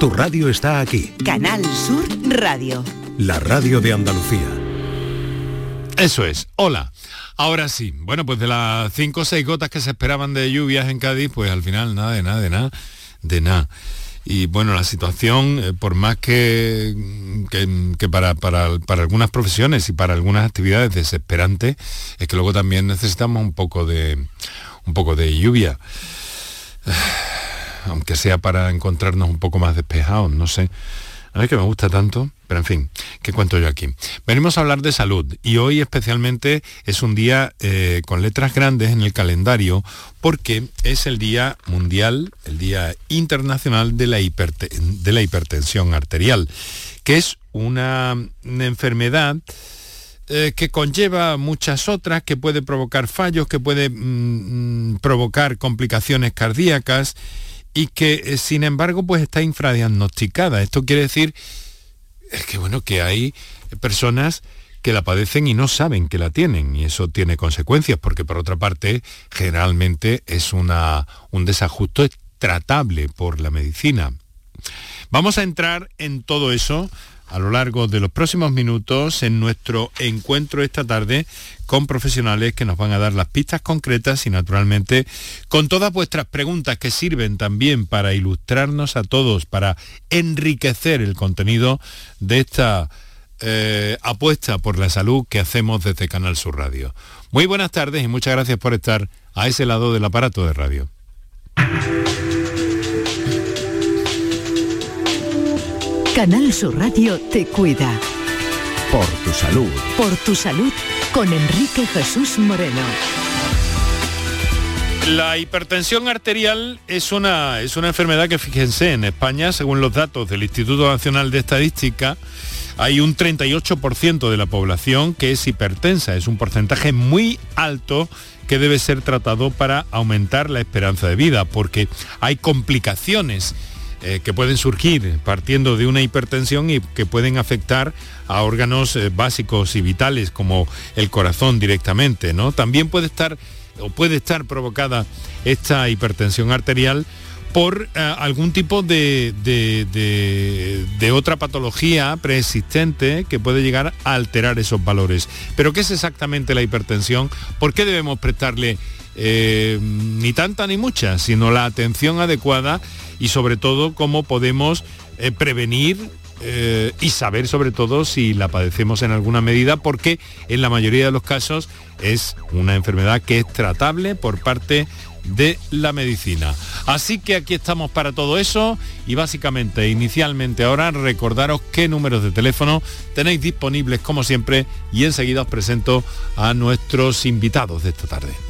Tu radio está aquí. Canal Sur Radio. La radio de Andalucía. Eso es. Hola. Ahora sí. Bueno, pues de las cinco o seis gotas que se esperaban de lluvias en Cádiz, pues al final nada de nada, de nada, de nada. Y bueno, la situación, eh, por más que, que, para, para, para, algunas profesiones y para algunas actividades desesperante, es que luego también necesitamos un poco de, un poco de lluvia aunque sea para encontrarnos un poco más despejados, no sé. A mí que me gusta tanto, pero en fin, ¿qué cuento yo aquí? Venimos a hablar de salud y hoy especialmente es un día eh, con letras grandes en el calendario porque es el Día Mundial, el Día Internacional de la, de la Hipertensión Arterial, que es una, enfermedad eh, que conlleva muchas otras, que puede provocar fallos, que puede mm, mm, provocar complicaciones cardíacas y que eh, sin embargo pues está infradiagnosticada. Esto quiere decir que bueno, que hay personas que la padecen y no saben que la tienen y eso tiene consecuencias porque por otra parte generalmente es una, un desajuste tratable por la medicina. Vamos a entrar en todo eso a lo largo de los próximos minutos en nuestro encuentro esta tarde con profesionales que nos van a dar las pistas concretas y naturalmente con todas vuestras preguntas que sirven también para ilustrarnos a todos, para enriquecer el contenido de esta eh, apuesta por la salud que hacemos desde Canal Sur Radio. Muy buenas tardes y muchas gracias por estar a ese lado del aparato de radio. Canal Sur Radio te cuida. Por tu salud. Por tu salud con Enrique Jesús Moreno. La hipertensión arterial es una, es una enfermedad que, fíjense, en España, según los datos del Instituto Nacional de Estadística, hay un 38% de la población que es hipertensa. Es un porcentaje muy alto que debe ser tratado para aumentar la esperanza de vida, porque hay complicaciones eh, que pueden surgir partiendo de una hipertensión y que pueden afectar a órganos eh, básicos y vitales como el corazón directamente, ¿no? También puede estar o puede estar provocada esta hipertensión arterial por eh, algún tipo de, de, otra patología preexistente que puede llegar a alterar esos valores. Pero ¿qué es exactamente la hipertensión? ¿Por qué debemos prestarle ni tanta ni mucha, sino la atención adecuada y sobre todo cómo podemos eh, prevenir eh, y saber sobre todo si la padecemos en alguna medida, porque en la mayoría de los casos es una enfermedad que es tratable por parte de la medicina. Así que aquí estamos para todo eso y básicamente inicialmente ahora recordaros qué números de teléfono tenéis disponibles como siempre y enseguida os presento a nuestros invitados de esta tarde.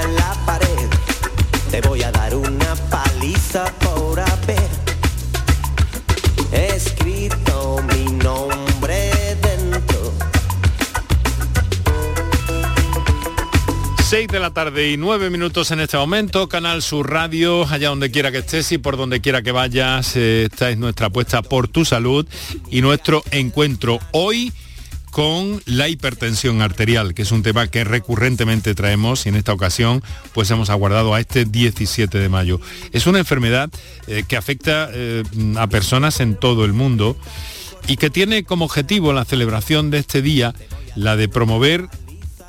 En la pared. Te voy a dar una paliza por haber escrito mi nombre dentro. 6 de la tarde y 9 minutos en este momento, Canal Sur Radio, allá donde quiera que estés y por donde quiera que vayas, eh, esta es nuestra apuesta por tu salud y nuestro encuentro hoy con la hipertensión arterial, que es un tema que recurrentemente traemos y en esta ocasión pues hemos aguardado a este 17 de mayo. Es una enfermedad eh, que afecta eh, a personas en todo el mundo y que tiene como objetivo la celebración de este día la de promover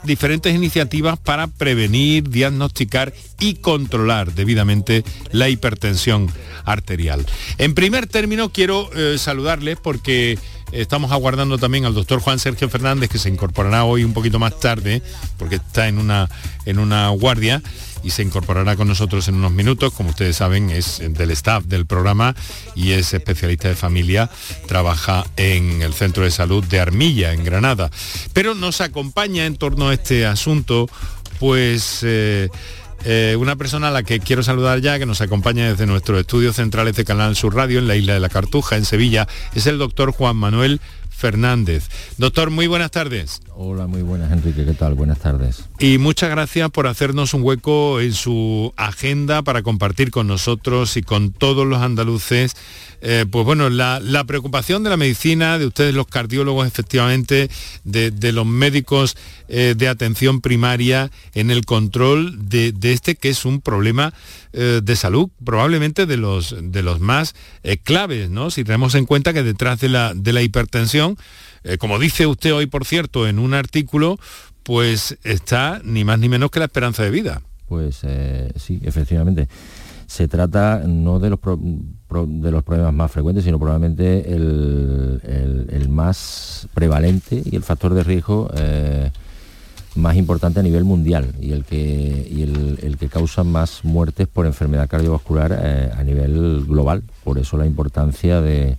diferentes iniciativas para prevenir, diagnosticar y controlar debidamente la hipertensión arterial. En primer término quiero eh, saludarles porque Estamos aguardando también al doctor Juan Sergio Fernández, que se incorporará hoy un poquito más tarde, porque está en una, en una guardia y se incorporará con nosotros en unos minutos. Como ustedes saben, es del staff del programa y es especialista de familia. Trabaja en el Centro de Salud de Armilla, en Granada. Pero nos acompaña en torno a este asunto, pues... Eh, eh, una persona a la que quiero saludar ya, que nos acompaña desde nuestros estudios centrales de Canal Sur Radio en la isla de la Cartuja, en Sevilla, es el doctor Juan Manuel Fernández. Doctor, muy buenas tardes. Hola, muy buenas Enrique, ¿qué tal? Buenas tardes. Y muchas gracias por hacernos un hueco en su agenda para compartir con nosotros y con todos los andaluces, eh, pues bueno, la, preocupación de la medicina, de ustedes los cardiólogos efectivamente, de, los médicos eh, de atención primaria en el control de, este que es un problema eh, de salud, probablemente de los, de los más claves, ¿no? Si tenemos en cuenta que detrás de la, de la hipertensión, como dice usted hoy, por cierto, en un artículo, pues está ni más ni menos que la esperanza de vida. Pues sí, efectivamente se trata no de los, de los problemas más frecuentes, sino probablemente el, más prevalente y el factor de riesgo eh, más importante a nivel mundial y el que, el, que causa más muertes por enfermedad cardiovascular eh, a nivel global. Por eso la importancia del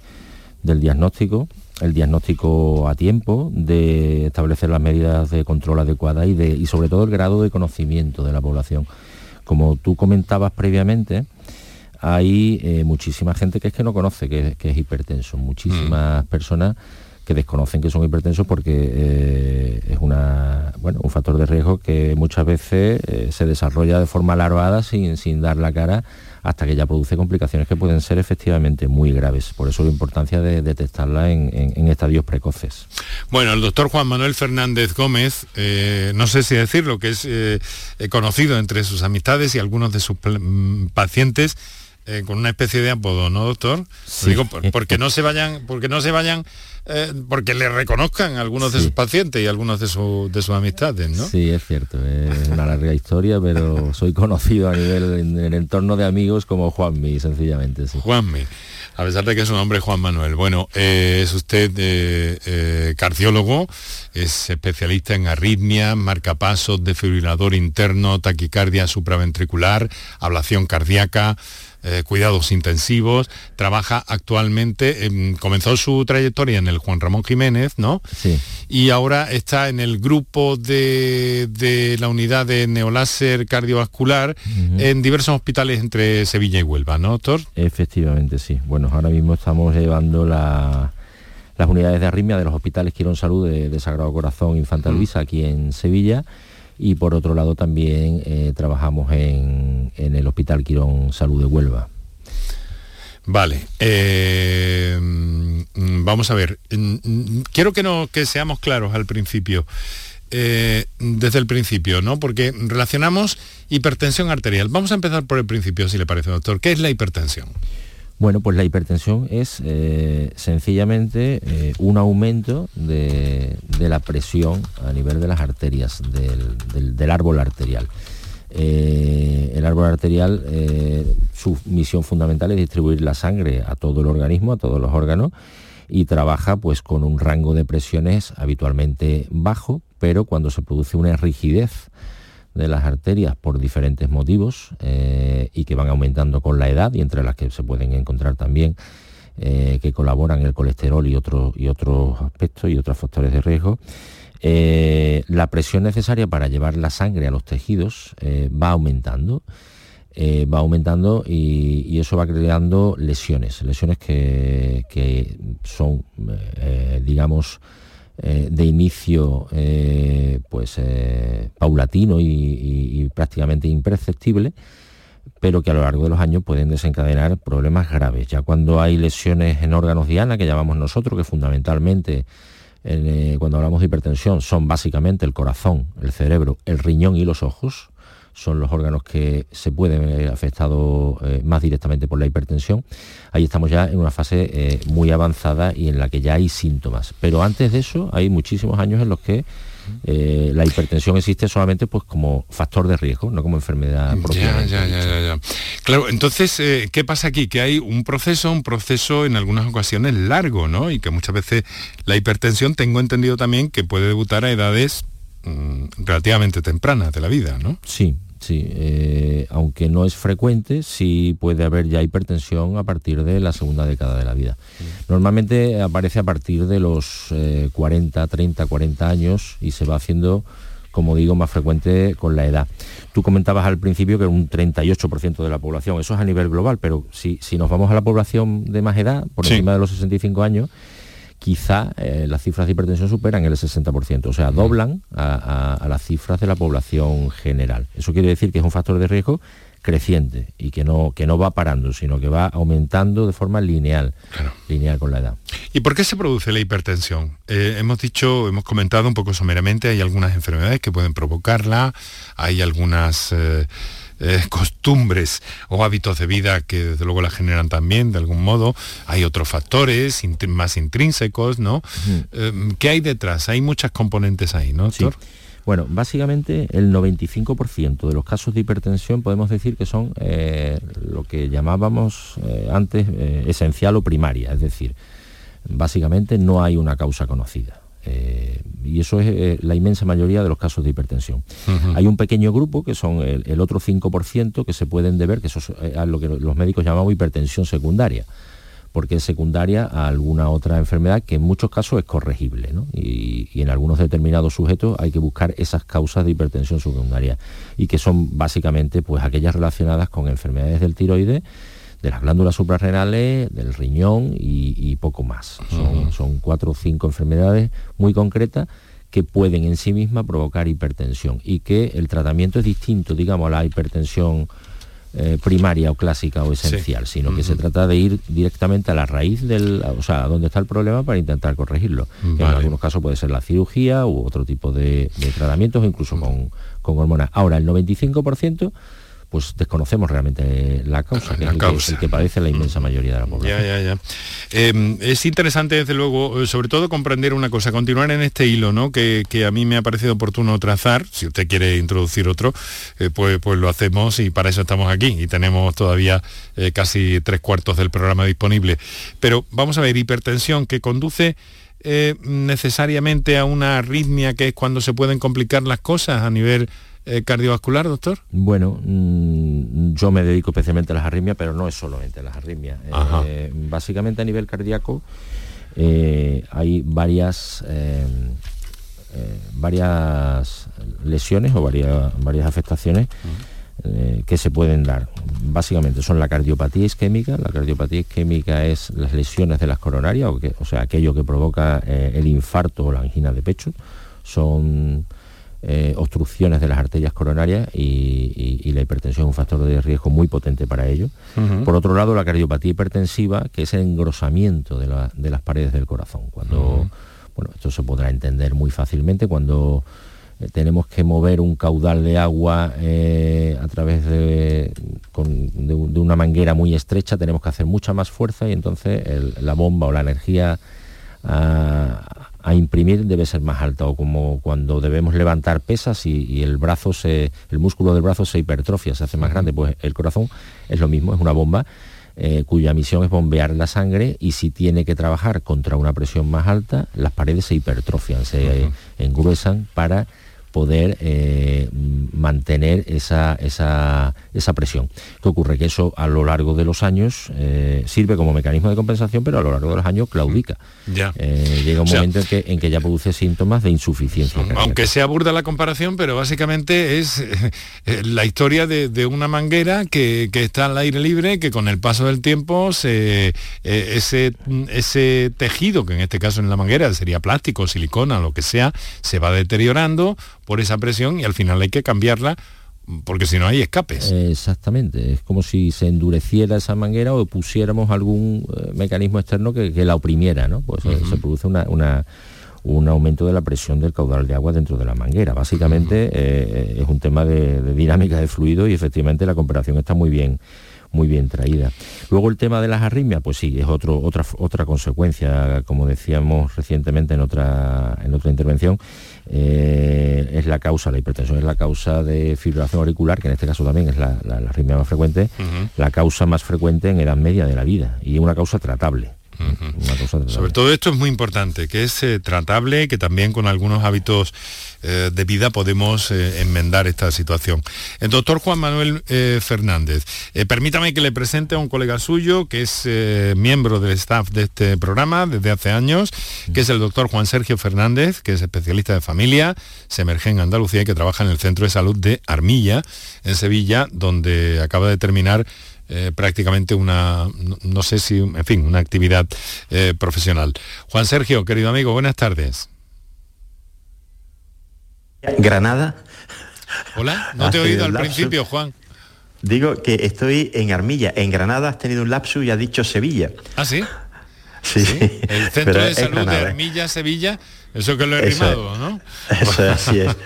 diagnóstico, el diagnóstico a tiempo, de establecer las medidas de control adecuadas y, de, y sobre todo el grado de conocimiento de la población como tú comentabas previamente, hay eh, muchísima gente que es que no conoce que, es hipertenso, muchísimas mm. personas que desconocen que son hipertensos porque eh, es una, bueno, un factor de riesgo que muchas veces eh, se desarrolla de forma alarmada sin, sin dar la cara hasta que ya produce complicaciones que pueden ser efectivamente muy graves. Por eso la importancia de detectarla en, estadios precoces. Bueno, el doctor Juan Manuel Fernández Gómez, eh, no sé si decirlo, que es eh, conocido entre sus amistades y algunos de sus mm, pacientes, eh, con una especie de apodo, ¿no, doctor? Digo, porque no se vayan, porque no se vayan, eh, porque le reconozcan algunos de sus pacientes y algunos de, de sus amistades, ¿no? Sí, es cierto, es una larga historia, pero soy conocido a nivel en el entorno de amigos como Juanmi, sencillamente. Sí. Juanmi. A pesar de que es un hombre Juan Manuel. Bueno, eh, es usted cardiólogo, es especialista en arritmias, marcapasos, desfibrilador interno, taquicardia supraventricular, ablación cardíaca, eh, cuidados intensivos, trabaja actualmente, comenzó su trayectoria en el Juan Ramón Jiménez, ¿no? Sí. Y ahora está en el grupo de, la unidad de neoláser cardiovascular en diversos hospitales entre Sevilla y Huelva, ¿no, doctor? Efectivamente, sí. Bueno, ahora mismo estamos llevando las unidades de arritmia de los hospitales Quirón Salud de, Sagrado Corazón Infanta Luisa aquí en Sevilla y por otro lado también eh, trabajamos en, el Hospital Quirón Salud de Huelva. Vale, eh, mm, vamos a ver, mm, mm, quiero que, no, que seamos claros al principio, eh, desde el principio, ¿no? Porque relacionamos hipertensión arterial. Vamos a empezar por el principio, si le parece, doctor. ¿Qué es la hipertensión? Bueno, pues la hipertensión es eh, sencillamente eh, un aumento de, la presión a nivel de las arterias, del, árbol arterial. Eh, el árbol arterial, su misión fundamental es distribuir la sangre a todo el organismo, a todos los órganos, y trabaja pues con un rango de presiones habitualmente bajo, pero cuando se produce una rigidez de las arterias por diferentes motivos eh, y que van aumentando con la edad y entre las que se pueden encontrar también eh, que colaboran el colesterol y, otros y otros aspectos y otros factores de riesgo. Eh, la presión necesaria para llevar la sangre a los tejidos va aumentando. va aumentando y, eso va creando lesiones, lesiones que, que son, digamos, eh, de inicio eh, pues eh, paulatino y, prácticamente imperceptible, pero que a lo largo de los años pueden desencadenar problemas graves. Ya cuando hay lesiones en órganos diana, que llamamos nosotros, que fundamentalmente cuando hablamos de hipertensión son básicamente el corazón, el cerebro, el riñón y los ojos, son los órganos que se pueden ver afectados eh, más directamente por la hipertensión. Ahí estamos ya en una fase eh, muy avanzada y en la que ya hay síntomas. Pero antes de eso hay muchísimos años en los que eh, la hipertensión existe solamente pues como factor de riesgo, no como enfermedad propia. Ya, ya, ya, ya, Claro, entonces, ¿qué pasa aquí? Que hay un proceso, un proceso en algunas ocasiones largo, ¿no? Y que muchas veces la hipertensión, tengo entendido también que puede debutar a edades mm, relativamente tempranas de la vida, ¿no? Sí, Sí, eh, aunque no es frecuente, sí puede haber ya hipertensión a partir de la segunda década de la vida. Normalmente aparece a partir de los 40, 30, 40 años y se va haciendo como digo, más frecuente con la edad. Tú comentabas al principio que un 38% de la población, eso es a nivel global, pero si, si nos vamos a la población de más edad, por encima de los 65 años, quizá eh, las cifras de hipertensión superan el 60%, o sea, doblan a, las cifras de la población general. Eso quiere decir que es un factor de riesgo creciente y que no, que no va parando, sino que va aumentando de forma lineal, lineal con la edad. ¿Y por qué se produce la hipertensión? Eh, hemos dicho, hemos comentado un poco someramente, hay algunas enfermedades que pueden provocarla, hay algunas... Eh, eh, costumbres o hábitos de vida que desde luego la generan también de algún modo. Hay otros factores más intrínsecos, ¿no? Eh, ¿Qué hay detrás? Hay muchas componentes ahí, ¿no, doctor? Bueno, básicamente el 95% de los casos de hipertensión podemos decir que son eh, lo que llamábamos antes esencial o primaria, es decir, básicamente no hay una causa conocida. Eh, y eso es eh, la inmensa mayoría de los casos de hipertensión. Hay un pequeño grupo, que son el, otro 5%, que se pueden deber, que eso es eh, lo que los médicos llamamos hipertensión secundaria, porque es secundaria a alguna otra enfermedad que en muchos casos es corregible, y, y, en algunos determinados sujetos hay que buscar esas causas de hipertensión secundaria, y que son básicamente pues, aquellas relacionadas con enfermedades del tiroides, de las glándulas suprarrenales, del riñón y, poco más. Son, cuatro o cinco enfermedades muy concretas que pueden en sí mismas provocar hipertensión y que el tratamiento es distinto, digamos, a la hipertensión eh, primaria o clásica o esencial, sino que se trata de ir directamente a la raíz del, o sea, a donde está el problema para intentar corregirlo. En algunos casos puede ser la cirugía u otro tipo de, tratamientos, incluso con, con hormonas. Ahora, el 95% pues desconocemos realmente la causa, que es el, Que, padece la inmensa mayoría de la población. Ya, ya, ya. Em, es interesante, desde luego, eh, sobre todo comprender una cosa, continuar en este hilo, ¿no? Que, a mí me ha parecido oportuno trazar. Si usted quiere introducir otro, eh, pues, pues lo hacemos y para eso estamos aquí y tenemos todavía eh, casi tres cuartos del programa disponible. Pero vamos a ver, hipertensión que conduce necesariamente a una arritmia que es cuando se pueden complicar las cosas a nivel eh, cardiovascular, doctor? Bueno, mm, yo me dedico especialmente a las arritmias, pero no es solamente las arritmias. Eh, básicamente a nivel cardíaco eh, hay varias, varias lesiones o varias, varias afectaciones. que se pueden dar. Básicamente son la cardiopatía isquémica. La cardiopatía isquémica es las lesiones de las coronarias, o, o sea, aquello que provoca el infarto o la angina de pecho. Son eh, obstrucciones de las arterias coronarias y, la hipertensión es un factor de riesgo muy potente para ello. Por otro lado, la cardiopatía hipertensiva, que es el engrosamiento de, las paredes del corazón. Cuando, bueno, esto se podrá entender muy fácilmente cuando eh, tenemos que mover un caudal de agua eh, a través de, una manguera muy estrecha, tenemos que hacer mucha más fuerza y entonces la bomba o la energía a, imprimir debe ser más alta o como cuando debemos levantar pesas y, el brazo se, el músculo del brazo se hipertrofia, se hace más grande, pues el corazón es lo mismo, es una bomba eh, cuya misión es bombear la sangre y si tiene que trabajar contra una presión más alta, las paredes se hipertrofian, se engruesan para poder eh, mantener esa, esa, presión. ¿Qué ocurre? Que eso a lo largo de los años eh, sirve como mecanismo de compensación, pero a lo largo de los años claudica. Ya. Eh, llega un momento en que, en que ya produce síntomas de insuficiencia. Aunque sea burda la comparación, pero básicamente es la historia de, una manguera que, está al aire libre, que con el paso del tiempo se, ese, ese tejido, que en este caso en la manguera sería plástico, silicona, lo que sea, se va deteriorando por esa presión y al final hay que cambiarla porque si no hay escapes. Exactamente, es como si se endureciera esa manguera o pusiéramos algún eh, mecanismo externo que, la oprimiera, ¿no? Pues eh, se produce un aumento de la presión del caudal de agua dentro de la manguera. Básicamente eh, es un tema de, dinámica de fluido y efectivamente la comparación está muy bien muy bien traída. Luego el tema de las arritmias, pues sí, es otro, otra, otra consecuencia, como decíamos recientemente en otra, en otra intervención, eh, es la causa, la hipertensión es la causa de fibrilación auricular, que en este caso también es la, arritmia más frecuente, la causa más frecuente en edad media de la vida y una causa tratable. Sobre todo esto es muy importante, que es eh, tratable, que también con algunos hábitos eh, de vida podemos eh, enmendar esta situación. El doctor Juan Manuel Fernández, permítame que le presente a un colega suyo que es miembro del staff de este programa desde hace años, que es el doctor Juan Sergio Fernández, que es especialista de familia, se emerge en Andalucía y que trabaja en el Centro de Salud de Armilla, en Sevilla, donde acaba de terminar eh, prácticamente una, no, sé si, en fin, una actividad eh, profesional. Juan Sergio, querido amigo, buenas tardes. Granada. Hola, no te he oído al principio, Juan. Digo que estoy en Armilla. En Granada has tenido un lapsus y has dicho Sevilla. ¿Ah, sí? Sí. El Centro de Salud de Armilla, Sevilla, eso que lo he rimado, ¿no? Eso así es.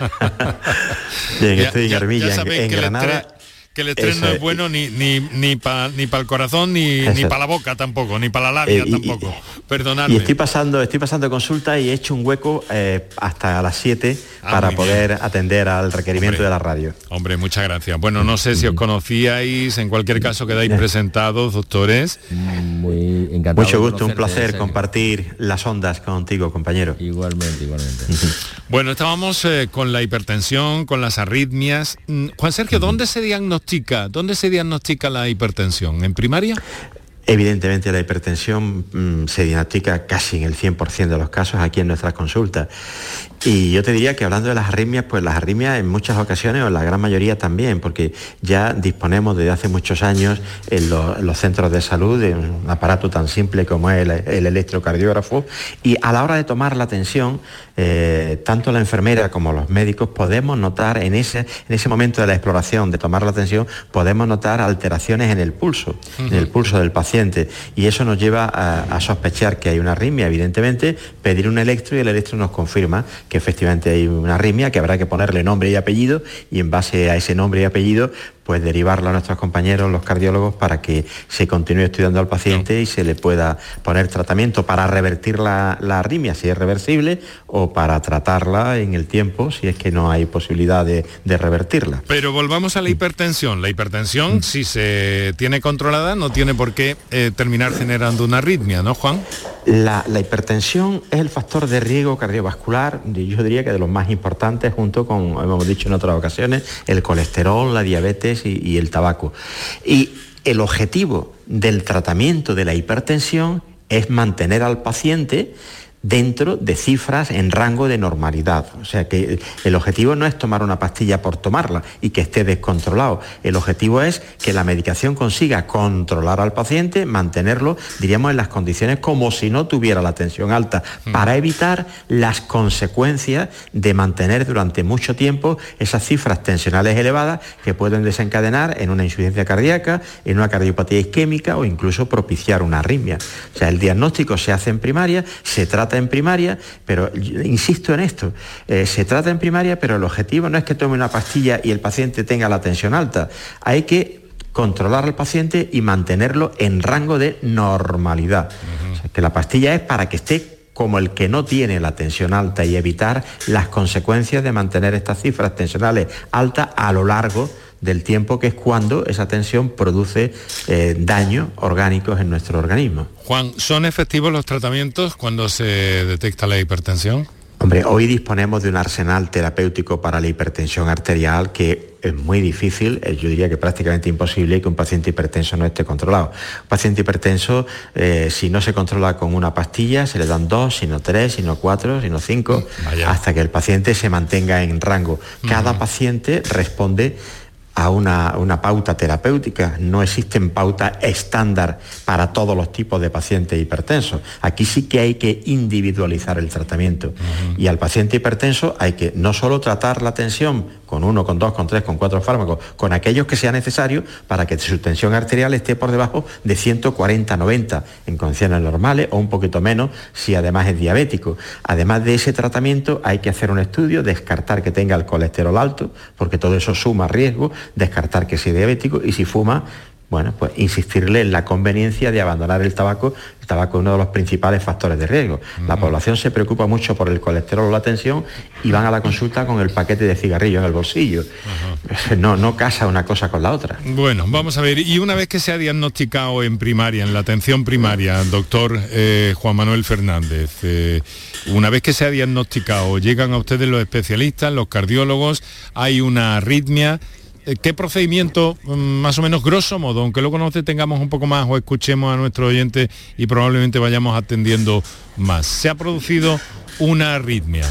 Bien, estoy en Armilla, en, Granada que el estrés no es bueno ni, ni, ni para ni el corazón, ni, ni para la boca tampoco, ni para la labia eh, tampoco. Perdonadme. Y estoy pasando, estoy pasando consulta y he hecho un hueco eh, hasta las 7 ah, para poder atender al requerimiento de la radio. Hombre, muchas gracias. Bueno, no sé si os conocíais, en cualquier caso quedáis presentados, doctores. Muy encantado. Mucho gusto, un placer compartir las ondas contigo, compañero. Igualmente, igualmente. bueno, estábamos eh, con la hipertensión, con las arritmias. Mm, Juan Sergio, ¿dónde se diagnostica ¿Dónde se diagnostica la hipertensión? ¿En primaria? Evidentemente la hipertensión mm, se diagnostica casi en el 100% de los casos aquí en nuestras consultas y yo te diría que hablando de las arritmias, pues las arritmias en muchas ocasiones, o en la gran mayoría también, porque ya disponemos desde hace muchos años en, los centros de salud de un aparato tan simple como es el, electrocardiógrafo, y a la hora de tomar la tensión, eh, tanto la enfermera como los médicos podemos notar en ese, en ese momento de la exploración de tomar la tensión, podemos notar alteraciones en el pulso, en el pulso del paciente, y eso nos lleva a, a sospechar que hay una arritmia, evidentemente, pedir un electro y el electro nos confirma que efectivamente hay una arritmia, que habrá que ponerle nombre y apellido y en base a ese nombre y apellido pues derivarlo a nuestros compañeros, los cardiólogos, para que se continúe estudiando al paciente y se le pueda poner tratamiento para revertir la, arritmia, si es reversible, o para tratarla en el tiempo, si es que no hay posibilidad de, revertirla. Pero volvamos a la hipertensión. La hipertensión, mm. si se tiene controlada, no tiene por qué eh, terminar generando una arritmia, ¿no, Juan? La, hipertensión es el factor de riesgo cardiovascular, yo diría que de los más importantes, junto con, hemos dicho en otras ocasiones, el colesterol, la diabetes y el tabaco. Y el objetivo del tratamiento de la hipertensión es mantener al paciente dentro de cifras en rango de normalidad. O sea que el objetivo no es tomar una pastilla por tomarla y que esté descontrolado. El objetivo es que la medicación consiga controlar al paciente, mantenerlo, diríamos, en las condiciones como si no tuviera la tensión alta, mm. para evitar las consecuencias de mantener durante mucho tiempo esas cifras tensionales elevadas que pueden desencadenar en una insuficiencia cardíaca, en una cardiopatía isquémica o incluso propiciar una arritmia. O sea, el diagnóstico se hace en primaria, se trata en primaria, pero insisto en esto, eh, se trata en primaria, pero el objetivo no es que tome una pastilla y el paciente tenga la tensión alta, hay que controlar al paciente y mantenerlo en rango de normalidad. que la pastilla es para que esté como el que no tiene la tensión alta y evitar las consecuencias de mantener estas cifras tensionales altas a lo largo del tiempo, que es cuando esa tensión produce eh, daños orgánicos en nuestro organismo. Juan, ¿son efectivos los tratamientos cuando se detecta la hipertensión? Hombre, hoy disponemos de un arsenal terapéutico para la hipertensión arterial que es muy difícil, eh, yo diría que prácticamente imposible que un paciente hipertenso no esté controlado. Un paciente hipertenso, eh, si no se controla con una pastilla, se le dan dos, sino tres, sino cuatro, sino cinco, hasta que el paciente se mantenga en rango. Cada paciente responde a una, pauta terapéutica. No existen pautas estándar para todos los tipos de pacientes hipertensos. Aquí sí que hay que individualizar el tratamiento. Y al paciente hipertenso hay que no solo tratar la tensión con uno, con dos, con tres, con cuatro fármacos, con aquellos que sea necesario para que su tensión arterial esté por debajo de 140-90 en condiciones normales o un poquito menos si además es diabético. Además de ese tratamiento hay que hacer un estudio, descartar que tenga el colesterol alto, porque todo eso suma riesgo, descartar que sea diabético y si fuma bueno, pues insistirle en la conveniencia de abandonar el tabaco. El tabaco es uno de los principales factores de riesgo. La población se preocupa mucho por el colesterol o la tensión y van a la consulta con el paquete de cigarrillos en el bolsillo. No, no casa una cosa con la otra. Bueno, vamos a ver, y una vez que se ha diagnosticado en primaria, en la atención primaria, doctor eh, Juan Manuel Fernández, eh, una vez que se ha diagnosticado, llegan a ustedes los especialistas, los cardiólogos, hay una arritmia, ¿qué procedimiento, mm, más o menos grosso modo, aunque luego nos tengamos un poco más o escuchemos a nuestro oyente y probablemente vayamos atendiendo más? Se ha producido una arritmia.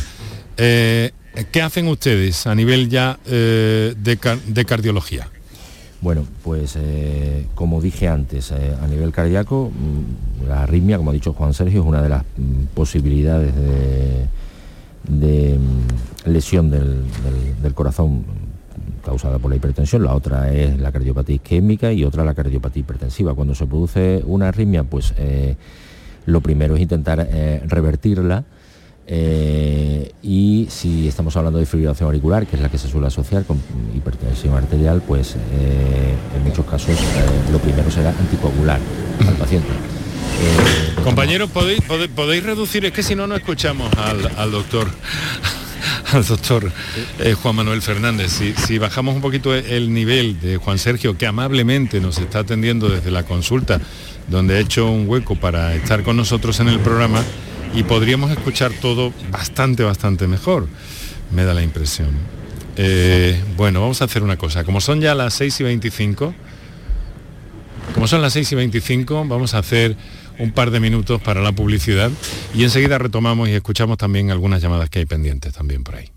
Eh, ¿Qué hacen ustedes a nivel ya eh, de, car- de cardiología? Bueno, pues eh, como dije antes, eh, a nivel cardíaco, mm, la arritmia, como ha dicho Juan Sergio, es una de las mm, posibilidades de, lesión del corazón causada por la hipertensión, la otra es la cardiopatía isquémica y otra la cardiopatía hipertensiva. Cuando se produce una arritmia, pues eh, lo primero es intentar eh, revertirla eh, y si estamos hablando de fibrilación auricular, que es la que se suele asociar con hipertensión arterial, pues eh, en muchos casos eh, lo primero será anticoagular al paciente. Compañeros, ¿podéis, pode- podéis reducir, es que si no, no escuchamos al, al doctor. Al doctor eh, Juan Manuel Fernández, si, bajamos un poquito el nivel de Juan Sergio, que amablemente nos está atendiendo desde la consulta, donde ha hecho un hueco para estar con nosotros en el programa, y podríamos escuchar todo bastante, bastante mejor, me da la impresión. Eh, bueno, vamos a hacer una cosa, como son ya las 6 y 25, como son las 6 y 25, vamos a hacer un par de minutos para la publicidad y enseguida retomamos y escuchamos también algunas llamadas que hay pendientes también por ahí.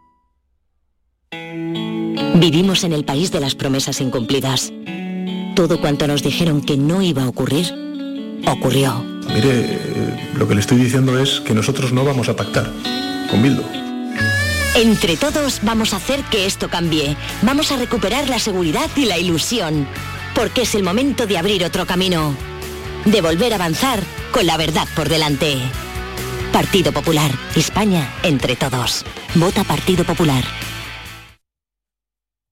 Vivimos en el país de las promesas incumplidas. Todo cuanto nos dijeron que no iba a ocurrir, ocurrió. Mire, eh, lo que le estoy diciendo es que nosotros no vamos a pactar con Bildo. Entre todos vamos a hacer que esto cambie. Vamos a recuperar la seguridad y la ilusión. Porque es el momento de abrir otro camino. De volver a avanzar con la verdad por delante. Partido Popular. España entre todos. Vota Partido Popular.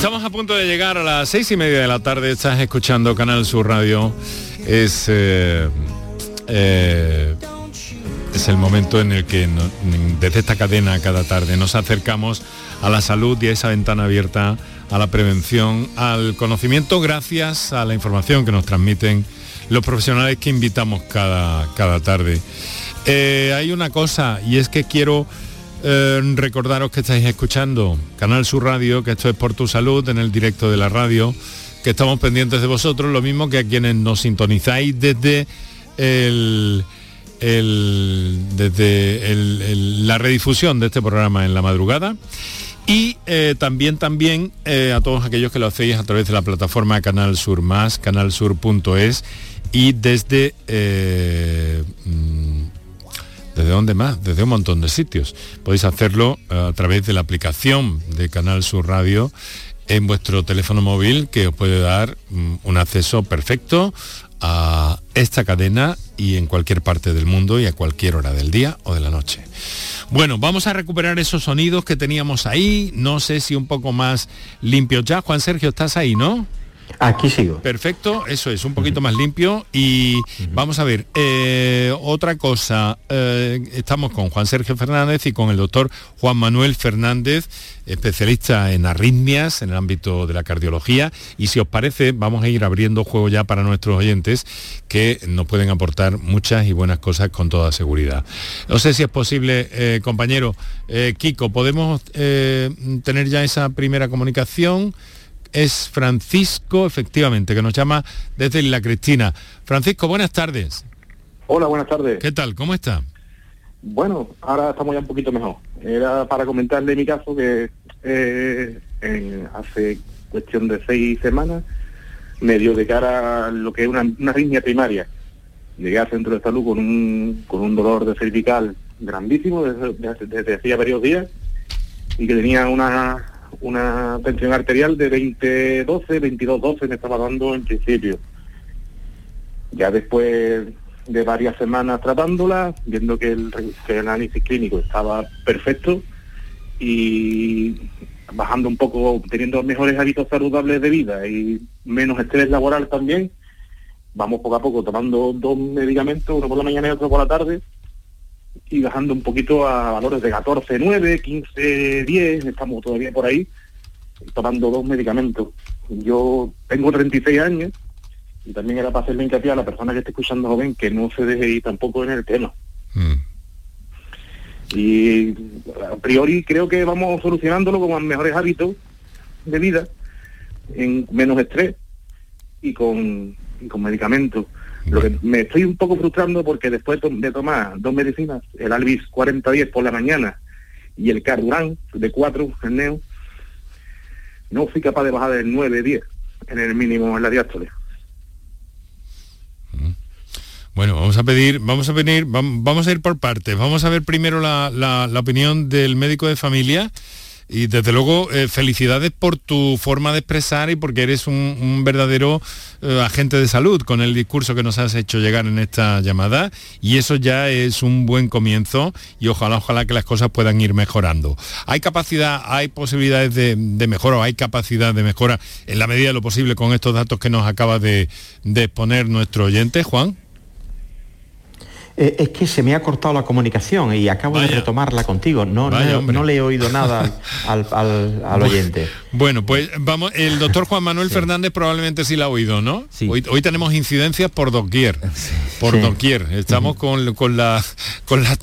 Estamos a punto de llegar a las seis y media de la tarde. Estás escuchando Canal Sur Radio. Es, eh, eh, es el momento en el que desde esta cadena cada tarde nos acercamos a la salud y a esa ventana abierta a la prevención, al conocimiento gracias a la información que nos transmiten los profesionales que invitamos cada, cada tarde. Eh, hay una cosa y es que quiero eh, recordaros que estáis escuchando Canal Sur Radio, que esto es por tu salud en el directo de la radio, que estamos pendientes de vosotros, lo mismo que a quienes nos sintonizáis desde el, desde la redifusión de este programa en la madrugada. Y eh, también, también eh, a todos aquellos que lo hacéis a través de la plataforma Canal Sur Más, canalsur.es y desde... mm, ¿Desde dónde más? Desde un montón de sitios. Podéis hacerlo eh, a través de la aplicación de Canal Sur Radio en vuestro teléfono móvil que os puede dar mm, un acceso perfecto a esta cadena y en cualquier parte del mundo y a cualquier hora del día o de la noche. Bueno, vamos a recuperar esos sonidos que teníamos ahí, no sé si un poco más limpios ya. Juan Sergio, estás ahí, ¿no? Aquí sigo. Perfecto, eso es, un poquito más limpio. Y vamos a ver, eh, otra cosa, eh, estamos con Juan Sergio Fernández y con el doctor Juan Manuel Fernández, especialista en arritmias en el ámbito de la cardiología. Y si os parece, vamos a ir abriendo juego ya para nuestros oyentes que nos pueden aportar muchas y buenas cosas con toda seguridad. No sé si es posible, eh, compañero Kiko, ¿podemos tener ya esa primera comunicación? Es Francisco, efectivamente, que nos llama desde La Cristina. Francisco, buenas tardes. Hola, buenas tardes. ¿Qué tal? ¿Cómo está? Bueno, ahora estamos ya un poquito mejor. Era para comentarle mi caso que eh, en- hace cuestión de seis semanas me dio de cara a lo que es una, una arritmia primaria. Llegué al centro de salud con un, con un dolor de cervical grandísimo desde, desde- desde hacía varios días y que tenía una, una tensión arterial de 20-12, 22-12 me estaba dando en principio. Ya después de varias semanas tratándola, viendo que el, que el análisis clínico estaba perfecto y bajando un poco, teniendo mejores hábitos saludables de vida y menos estrés laboral también, vamos poco a poco tomando dos medicamentos, uno por la mañana y otro por la tarde, y bajando un poquito a valores de 14, 9, 15, 10, estamos todavía por ahí, tomando dos medicamentos. Yo tengo 36 años y también era para hacerle hincapié a la persona que esté escuchando joven que no se deje ir tampoco en el tema. Y a priori creo que vamos solucionándolo con mejores hábitos de vida, en menos estrés y con, y con medicamentos. Lo que me estoy un poco frustrando porque después de tomar dos medicinas, el Alvis 4010 por la mañana y el Carduran de 4, el Neo, no fui capaz de bajar del 9, 10 en el mínimo en la diástole. Bueno, vamos a pedir, vamos a venir, vam- vamos a ir por partes. Vamos a ver primero la, la- la opinión del médico de familia. Y desde luego, eh, felicidades por tu forma de expresar y porque eres un, verdadero eh, agente de salud con el discurso que nos has hecho llegar en esta llamada. Y eso ya es un buen comienzo y ojalá, ojalá que las cosas puedan ir mejorando. ¿Hay capacidad, hay posibilidades de, de mejora o hay capacidad de mejora en la medida de lo posible con estos datos que nos acaba de, de exponer nuestro oyente, Juan? Eh, es que se me ha cortado la comunicación y acabo de retomarla contigo. No, no Vaya, no le he oído nada al, al- al oyente. Bueno, pues vamos, el doctor Juan Manuel Fernández probablemente sí la ha oído, ¿no? Hoy, hoy tenemos incidencias por doquier, por Sí. doquier. Estamos con, con la con la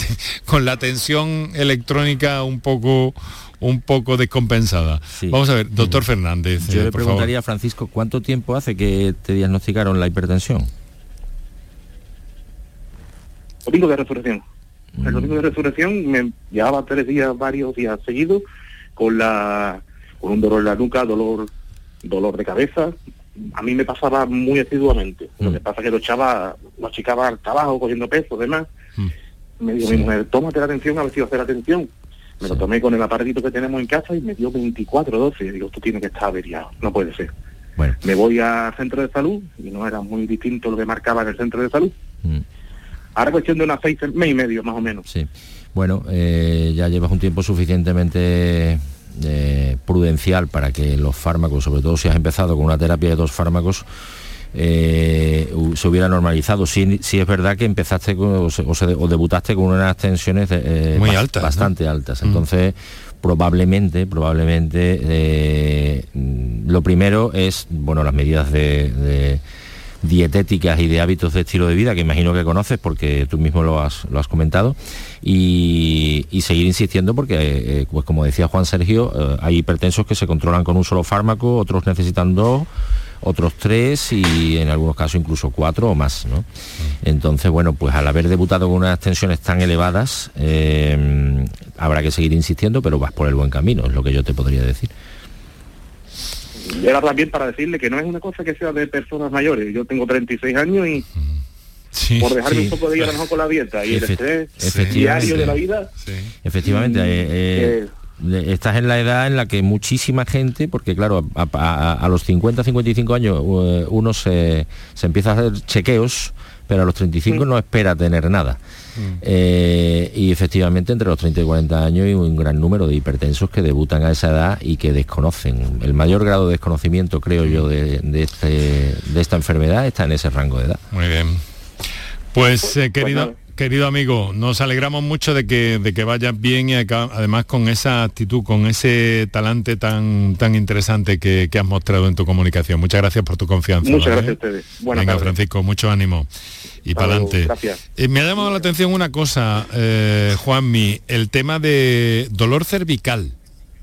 con la tensión electrónica un poco un poco descompensada. Vamos a ver, doctor Fernández, Yo eh, le por preguntaría a Francisco, ¿cuánto tiempo hace que te diagnosticaron la hipertensión? Domingo de resurrección. El domingo de resurrección me llevaba tres días, varios días seguidos, con la con un dolor en la nuca, dolor, dolor de cabeza. A mí me pasaba muy asiduamente. Lo que pasa es que lo echaba, lo achicaba al trabajo, cogiendo peso, demás. Me dijo mi mujer, tómate la atención, a ver si va a hacer atención. Me lo tomé con el aparatito que tenemos en casa y me dio 24, 12. Digo, tú tienes que estar averiado, no puede ser. Me voy al centro de salud y no era muy distinto lo que marcaba en el centro de salud. Ahora cuestión de unas seis mes y medio más o menos. Sí. Bueno, eh, ya llevas un tiempo suficientemente eh, prudencial para que los fármacos, sobre todo si has empezado con una terapia de dos fármacos, eh, se hubiera normalizado. Sí, sí, es verdad que empezaste con, o, debutaste con unas tensiones eh, Muy altas, bastante altas. Mm. Entonces, probablemente, probablemente, eh, lo primero es, bueno, las medidas de, dietéticas y de hábitos de estilo de vida que imagino que conoces porque tú mismo lo has, lo has comentado y, seguir insistiendo porque pues como decía Juan Sergio hay hipertensos que se controlan con un solo fármaco otros necesitan dos otros tres y en algunos casos incluso cuatro o más. ¿no? Entonces, bueno, pues al haber debutado con unas tensiones tan elevadas, eh, habrá que seguir insistiendo, pero vas por el buen camino, es lo que yo te podría decir. Era también para decirle que no es una cosa que sea de personas mayores. Yo tengo 36 años y por dejarme un poco de ir a con la dieta y el estrés diario de la vida. Efectivamente, eh, eh, estás en la edad en la que muchísima gente, porque claro, a, los 50, 55 años eh, uno se, empieza a hacer chequeos, pero a los 35 no espera tener nada. Mm. Eh, y efectivamente entre los 30 y 40 años hay un gran número de hipertensos que debutan a esa edad y que desconocen. El mayor grado de desconocimiento, creo yo, de, este, de esta enfermedad está en ese rango de edad. Muy bien. Pues, eh, querido... Querido amigo, nos alegramos mucho de que, de que vayas bien y además con esa actitud, con ese talante tan, tan interesante que, has mostrado en tu comunicación. Muchas gracias por tu confianza. Muchas gracias a ustedes. Venga, Francisco, mucho ánimo. Y para adelante. Eh, me ha llamado la atención una cosa, eh, Juanmi, el tema de dolor cervical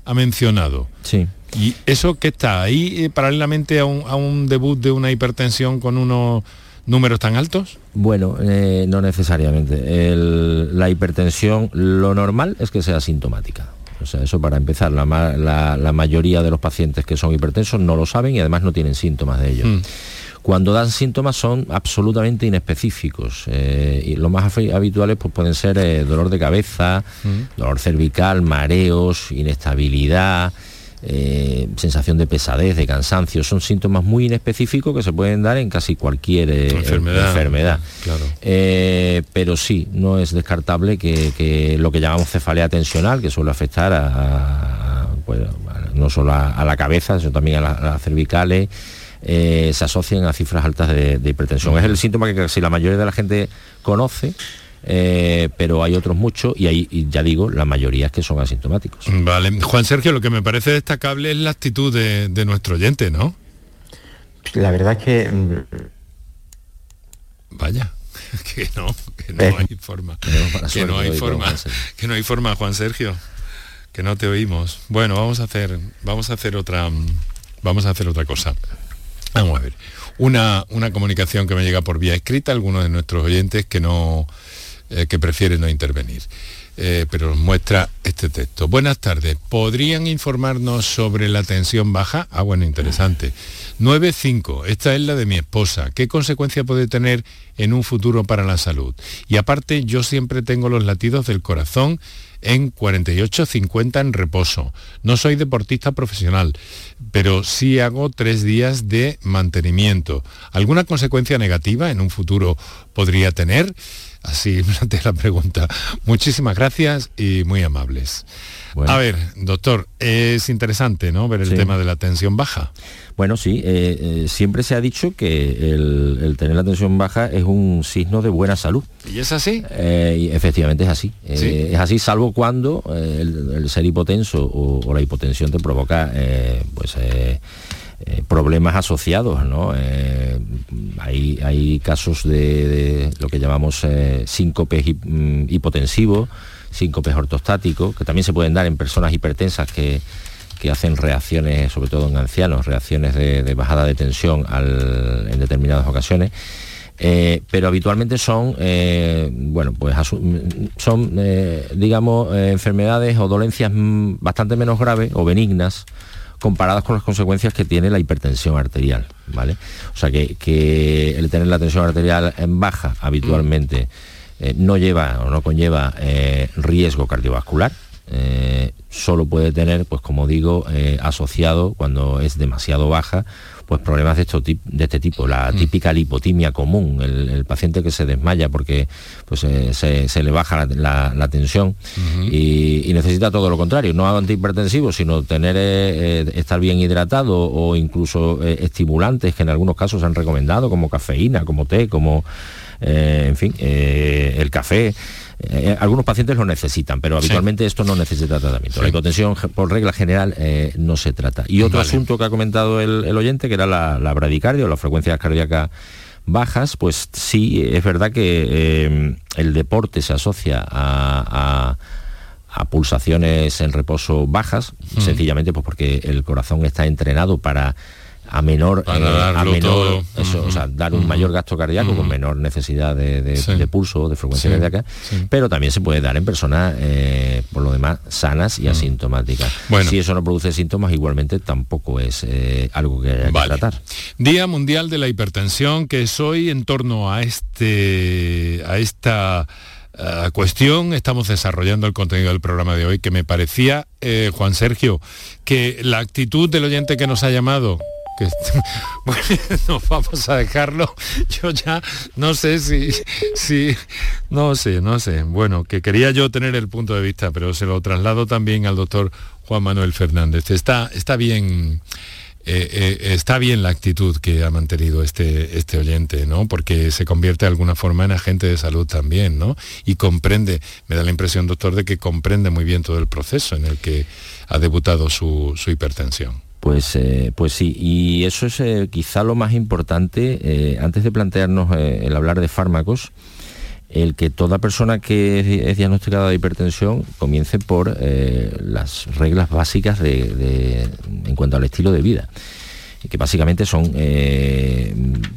ha mencionado. Sí. ¿Y eso qué está? ¿Ahí eh, paralelamente a un, a un debut de una hipertensión con unos números tan altos? Bueno, eh, no necesariamente. la hipertensión, lo normal es que sea sintomática. O sea, eso para empezar, la, mayoría de los pacientes que son hipertensos no lo saben y además no tienen síntomas de ello. Mm. Cuando dan síntomas son absolutamente inespecíficos eh, y los más habituales pues, pueden ser eh, dolor de cabeza, mm. dolor cervical, mareos, inestabilidad, eh, sensación de pesadez, de cansancio, son síntomas muy inespecíficos que se pueden dar en casi cualquier eh, enfermedad. Eh, pero sí, no es descartable que, lo que llamamos cefalea tensional, que suele afectar a, pues, no solo a, la cabeza, sino también a, las cervicales, se asocian a cifras altas de, hipertensión. Es el síntoma que casi la mayoría de la gente conoce eh, pero hay otros muchos y ahí ya digo, la mayoría es que son asintomáticos. Vale, Juan Sergio, lo que me parece destacable es la actitud de, nuestro oyente, ¿no? La verdad es que... Mm, Vaya, que no, que no eh, hay forma. Que no hay forma, que no hay forma, Juan Sergio. Que no te oímos. Bueno, vamos a hacer, vamos a hacer otra, vamos a hacer otra cosa. Vamos a ver. Una, una comunicación que me llega por vía escrita, algunos de nuestros oyentes que no eh, que prefiere no intervenir. Eh, pero nos muestra este texto. Buenas tardes. ¿Podrían informarnos sobre la tensión baja? Ah, bueno, interesante. 9.5. Esta es la de mi esposa. ¿Qué consecuencia puede tener en un futuro para la salud? Y aparte, yo siempre tengo los latidos del corazón en 48-50 en reposo. No soy deportista profesional, pero sí hago tres días de mantenimiento. ¿Alguna consecuencia negativa en un futuro podría tener? Así me la pregunta. Muchísimas gracias y muy amables. A ver, doctor, es interesante, ¿no? Ver el tema de la tensión baja. Bueno, sí, eh, eh, siempre se ha dicho que el, tener la tensión baja es un signo de buena salud. ¿Y es así? Eh, y efectivamente es así. es así, salvo cuando el, ser hipotenso o, la hipotensión te provoca pues, problemas asociados, ¿no? hay, hay, casos de, lo que llamamos síncopes mm, hipotensivos, síncopes ortostáticos, que también se pueden dar en personas hipertensas que que hacen reacciones, sobre todo en ancianos, reacciones de, bajada de tensión en determinadas ocasiones. Eh, pero habitualmente son, eh, bueno, pues son, eh, digamos, enfermedades o dolencias bastante menos graves o benignas comparadas con las consecuencias que tiene la hipertensión arterial, ¿vale? O sea que, el tener la tensión arterial en baja habitualmente no lleva o no conlleva riesgo cardiovascular, eh, solo puede tener, pues como digo, eh, asociado cuando es demasiado baja, pues problemas de, esto, de este tipo, la Mm. típica lipotimia común, el, el paciente que se desmaya porque pues, eh, se, se le baja la, la- la tensión y, y necesita todo lo contrario, no antihipertensivos, sino tener eh, eh, estar bien hidratado o incluso eh, estimulantes que en algunos casos se han recomendado, como cafeína, como té, como en fin, el café. Eh, algunos pacientes lo necesitan, pero habitualmente esto no necesita tratamiento. La hipotensión, por regla general, eh, no se trata. Y otro Vale. asunto que ha comentado el, el oyente, que era la, la bradicardia o las frecuencias cardíacas bajas, pues sí, es verdad que eh, el deporte se asocia a- a a pulsaciones en reposo bajas, Mm. sencillamente pues porque el corazón está entrenado para a menor, Para eh, a menor eso, o sea, dar un mayor gasto cardíaco con menor necesidad de, de- Sí. de pulso, de frecuencia Sí, cardíaca, sí. pero también se puede dar en personas, eh, por lo demás, sanas y asintomáticas. Bueno. Si eso no produce síntomas, igualmente tampoco es eh, algo que haya que Vale. tratar. Día Mundial de la Hipertensión, que es hoy en torno a este a esta cuestión estamos desarrollando el contenido del programa de hoy que me parecía eh, Juan Sergio que la actitud del oyente que nos ha llamado que bueno, nos vamos a dejarlo yo ya no sé si si no sé no sé bueno que quería yo tener el punto de vista pero se lo traslado también al doctor Juan Manuel Fernández está está bien eh, eh, está bien la actitud que ha mantenido este, este oyente, ¿no? Porque se convierte de alguna forma en agente de salud también, ¿no? Y comprende, me da la impresión, doctor, de que comprende muy bien todo el proceso en el que ha debutado su, su hipertensión. Pues, eh, pues sí, y eso es eh, quizá lo más importante, eh, antes de plantearnos el hablar de fármacos, el que toda persona que es, es diagnosticada de hipertensión comience por las reglas básicas de, de- en cuanto al estilo de vida que básicamente son eh,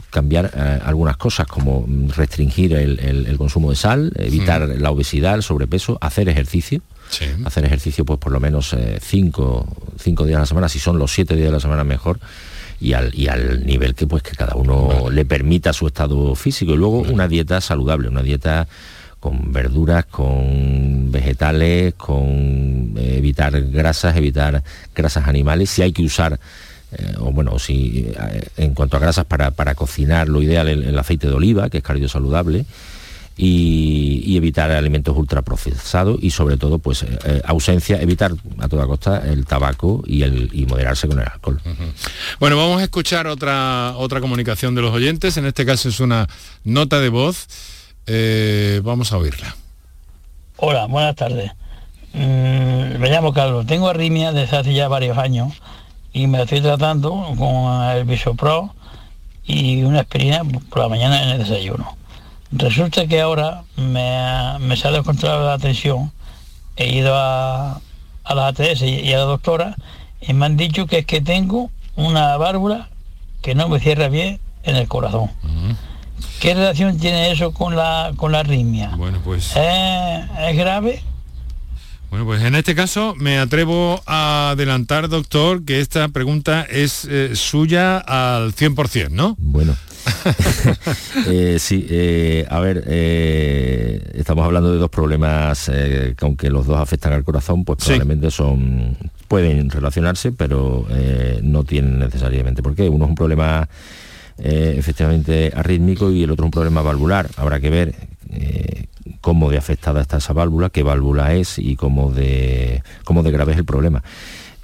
cambiar eh, algunas cosas como mm, restringir el, el- el consumo de sal, evitar la obesidad, el sobrepeso, hacer ejercicio, hacer ejercicio pues por lo menos eh, cinco, cinco días a la semana, si son los siete días de la semana mejor, y al, y al nivel que pues que cada uno le permita su estado físico. Y luego una dieta saludable, una dieta con verduras, con vegetales, con eh, evitar grasas, evitar grasas animales, si hay que usar eh, o bueno, si eh, en cuanto a grasas para, para cocinar, lo ideal el, el aceite de oliva, que es cardiosaludable, y, y evitar alimentos ultraprocesados y sobre todo pues eh, eh, ausencia, evitar a toda costa el tabaco y, el, y moderarse con el alcohol. Bueno, vamos a escuchar otra, otra comunicación de los oyentes, en este caso es una nota de voz, Eh, vamos a oírla. Hola, buenas tardes. Mm, me llamo Carlos, tengo arritmia desde hace ya varios años y me estoy tratando con el Bisopro y una aspirina por la mañana en el desayuno. Resulta que ahora me, me se ha descontrolado la tensión, he ido a, a la ATS y a la doctora y me han dicho que es que tengo una válvula que no me cierra bien en el corazón. ¿Qué relación tiene eso con la, con la arritmia? Bueno, pues... ¿Es, es grave? Bueno, pues en este caso me atrevo a adelantar, doctor, que esta pregunta es eh, suya al 100%, ¿no? Bueno. Eh, sí, eh, a ver, eh, estamos hablando de dos problemas eh, que aunque los dos afectan al corazón, pues probablemente son pueden relacionarse, pero no tienen necesariamente por qué. Uno es un problema efectivamente arrítmico y el otro es un problema valvular. Habrá que ver cómo de afectada está esa válvula, qué válvula es y cómo de, cómo de grave es el problema.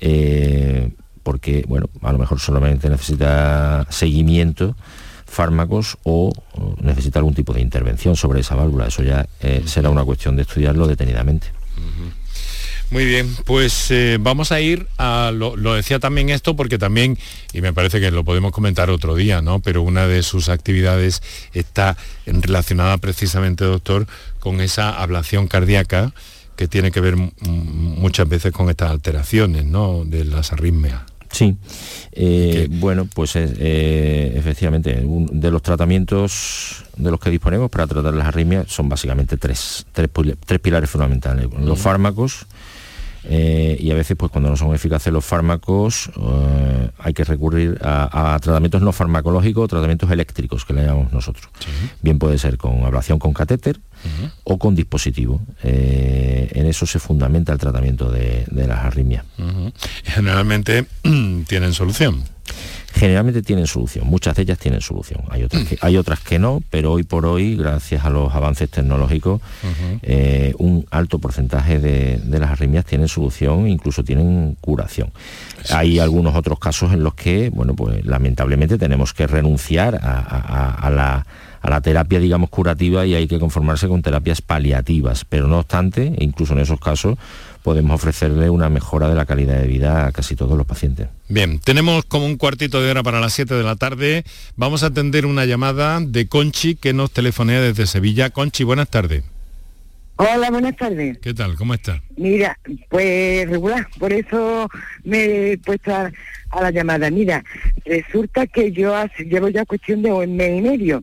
Eh, porque, bueno, a lo mejor solamente necesita seguimiento, fármacos o necesita algún tipo de intervención sobre esa válvula. Eso ya eh, será una cuestión de estudiarlo detenidamente. Muy bien, pues eh, vamos a ir a, lo, lo decía también esto porque también, y me parece que lo podemos comentar otro día, ¿no? Pero una de sus actividades está relacionada precisamente, doctor, con esa ablación cardíaca que tiene que ver muchas veces con estas alteraciones, ¿no? De las arritmias. Sí, Eh, bueno, pues es, eh, efectivamente, un- de los tratamientos de los que disponemos para tratar las arritmias son básicamente tres, tres, pil- tres pilares fundamentales. Los fármacos, Eh, y a veces, pues cuando no son eficaces los fármacos, eh, hay que recurrir a, a tratamientos no farmacológicos, tratamientos eléctricos, que le llamamos nosotros. Bien puede ser con ablación con catéter o con dispositivo. Eh, en eso se fundamenta el tratamiento de, de las arritmias. Generalmente tienen solución. Generalmente tienen solución, muchas de ellas tienen solución. Hay otras que, hay otras que no, pero hoy por hoy, gracias a los avances tecnológicos, eh, un alto porcentaje de, de las arritmias tienen solución, incluso tienen curación. Hay algunos otros casos en los que, bueno, pues lamentablemente tenemos que renunciar a, a- a- a la, a la terapia, digamos, curativa y hay que conformarse con terapias paliativas. Pero no obstante, incluso en esos casos, podemos ofrecerle una mejora de la calidad de vida a casi todos los pacientes. Bien, tenemos como un cuartito de hora para las 7 de la tarde. Vamos a atender una llamada de Conchi que nos telefonea desde Sevilla. Conchi, buenas tardes. Hola, buenas tardes. ¿Qué tal? ¿Cómo está? Mira, pues regular, por eso me he puesto a, a la llamada. Mira, resulta que yo hace- llevo ya cuestión de un mes y medio,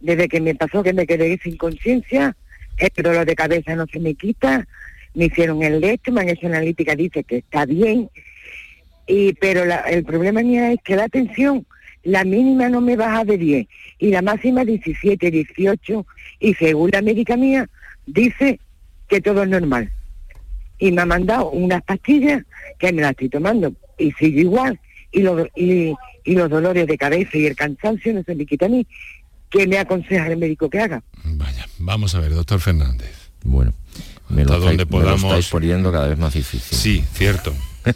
desde que me pasó que me quedé sin conciencia, el dolor de cabeza no se me quita, me hicieron el electro, me han hecho analítica, dice que está bien, y pero la- el problema mío es que la tensión, la mínima no me baja de 10 y la máxima 17, 18 y según la médica mía dice que todo es normal. Y me ha mandado unas pastillas que me las estoy tomando y sigo igual y los, y, y los dolores de cabeza y el cansancio no se me quitan a mí. ¿Qué me aconseja el médico que haga? Vamos a ver, doctor Fernández. Bueno, me donde estáis, me lo podamos- estáis poniendo cada vez más difícil. Sí, cierto.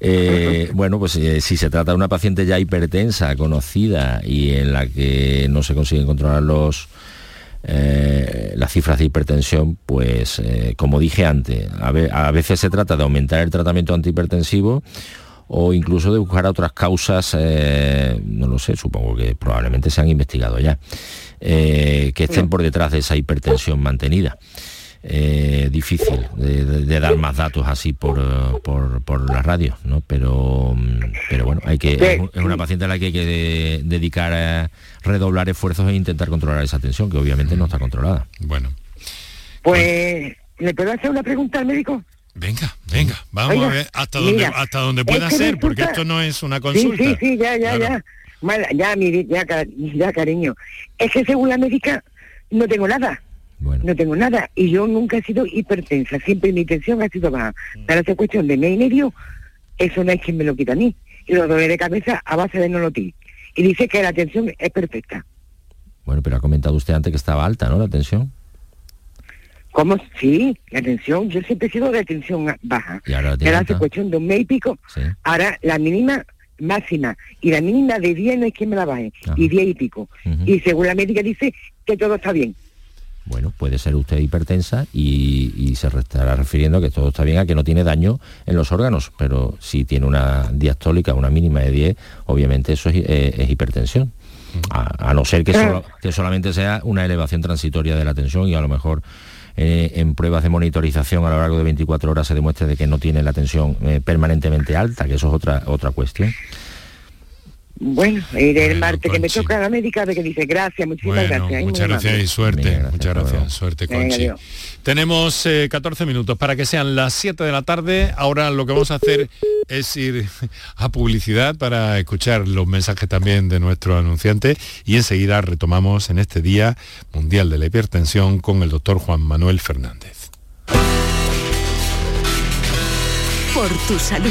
Eh, bueno, pues eh, si se trata de una paciente ya hipertensa, conocida y en la que no se consiguen controlar los eh, las cifras de hipertensión, pues eh, como dije antes, a, ve- a veces se trata de aumentar el tratamiento antihipertensivo o incluso de buscar otras causas, eh, no lo sé, supongo que probablemente se han investigado ya, eh, que estén por detrás de esa hipertensión mantenida. Eh, difícil de, de- de dar más datos así por, eh, por, por la radio, ¿no? Pero, mm, pero bueno, hay que, es un- es una paciente a la que hay que de- dedicar a redoblar esfuerzos e intentar controlar esa tensión, que obviamente no está controlada. Bueno, Pues, ¿le puedo hacer una pregunta al médico? venga, venga, vamos Oiga, a ver hasta donde, mira, hasta donde es pueda que ser, porque esto no es una consulta. Sí, sí, sí, ya, ya, Claro. ya. Ya, mi, ya, ya, cariño. Es que según la médica no tengo nada. No tengo nada. Y yo nunca he sido hipertensa. Siempre mi tensión ha sido baja. Pero esa cuestión de mes y medio, eso no es quien me lo quita a mí. Y los dolores de cabeza a base de nolotil. Y dice que la tensión es perfecta. Bueno, pero ha comentado usted antes que estaba alta, ¿no? La tensión. ¿Cómo? Sí, la tensión. Yo siempre he sido de tensión baja. Y ahora la hace cuestión de un mes y pico. Sí. Ahora la mínima máxima y la mínima de 10 no es quien me la baje. Y 10 y pico. Y según la médica dice que todo está bien. Bueno, puede ser usted hipertensa y, y se estará refiriendo a que todo está bien, a que no tiene daño en los órganos, pero si tiene una diastólica, una mínima de 10, obviamente eso es, eh, es hipertensión. A, a no ser que, solo- que solamente sea una elevación transitoria de la tensión y a lo mejor eh, en pruebas de monitorización a lo largo de 24 horas se demuestre de que no tiene la tensión eh, permanentemente alta, que eso es otra, otra cuestión. Bueno, iré el martes que me toca la médica de que dice gracias, muchísimas Bueno, gracias. muchas gracias y suerte, muchas gracias, suerte Venga, Conchi. adiós. Tenemos eh, 14 minutos para que sean las 7 de la tarde. Ahora lo que vamos a hacer es ir a publicidad para escuchar los mensajes también de nuestro anunciante y enseguida retomamos en este Día Mundial de la Hipertensión con el doctor Juan Manuel Fernández. Por tu salud.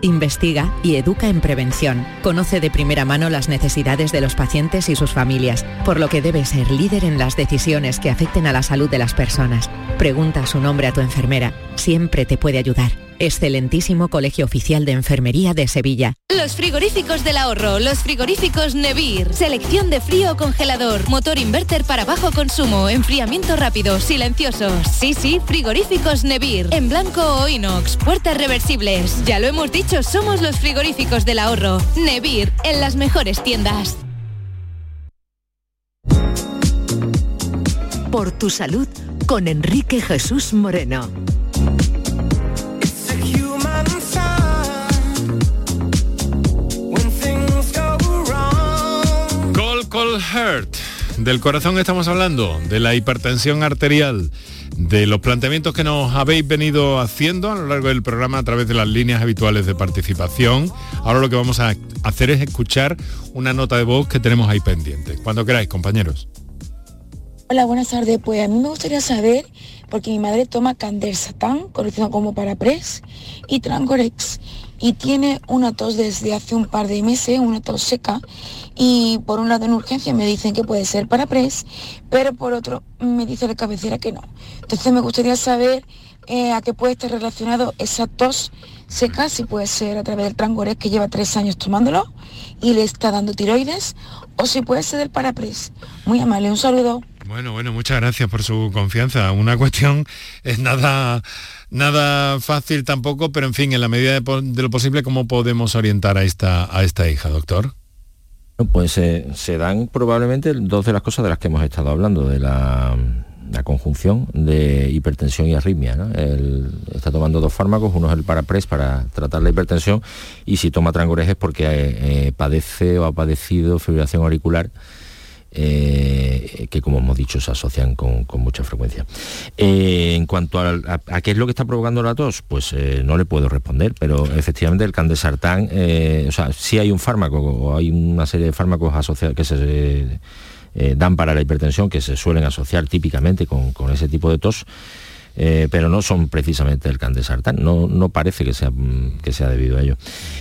investiga y educa en prevención. Conoce de primera mano las necesidades de los pacientes y sus familias, por lo que debe ser líder en las decisiones que afecten a la salud de las personas. Pregunta su nombre a tu enfermera, siempre te puede ayudar. Excelentísimo Colegio Oficial de Enfermería de Sevilla. Los frigoríficos del ahorro, los frigoríficos Nevir. Selección de frío o congelador, motor inverter para bajo consumo, enfriamiento rápido, silenciosos. Sí, sí, frigoríficos Nevir. En blanco o inox, puertas reversibles. Ya lo hemos dicho, somos los frigoríficos del ahorro. Nevir, en las mejores tiendas. Por tu salud, con Enrique Jesús Moreno. Del corazón estamos hablando, de la hipertensión arterial, de los planteamientos que nos habéis venido haciendo a lo largo del programa a través de las líneas habituales de participación. Ahora lo que vamos a hacer es escuchar una nota de voz que tenemos ahí pendiente. Cuando queráis, compañeros. Hola, buenas tardes. Pues a mí me gustaría saber, porque mi madre toma Candersatán, conocido como Parapres, y Trangorex, y tiene una tos desde hace un par de meses, una tos seca, y por un lado en urgencia me dicen que puede ser Parapres, pero por otro me dice la cabecera que no. Entonces me gustaría saber eh, a qué puede estar relacionado esa tos seca, si puede ser a través del Trangorex que lleva tres años tomándolo y le está dando tiroides, o si puede ser del Parapres. Muy amable, un saludo. Bueno, bueno, muchas gracias por su confianza. Una cuestión es nada nada fácil tampoco, pero en fin, en la medida de lo posible, ¿cómo podemos orientar a esta, a esta hija, doctor? Pues eh, se dan probablemente dos de las cosas de las que hemos estado hablando, de la, la conjunción de hipertensión y arritmia. ¿no? Él está tomando dos fármacos, uno es el Parapres para tratar la hipertensión y si toma Trangorex es porque eh, padece o ha padecido fibrilación auricular eh, que como hemos dicho se asocian con, mucha frecuencia. Eh, en cuanto a, qué es lo que está provocando la tos, pues no le puedo responder, pero efectivamente el candesartán, o sea, sí hay un fármaco o hay una serie de fármacos asociados que se eh, dan para la hipertensión que se suelen asociar típicamente con, con ese tipo de tos. Eh, pero no son precisamente el candesartán, no, no parece que sea, mm, que sea debido a ello.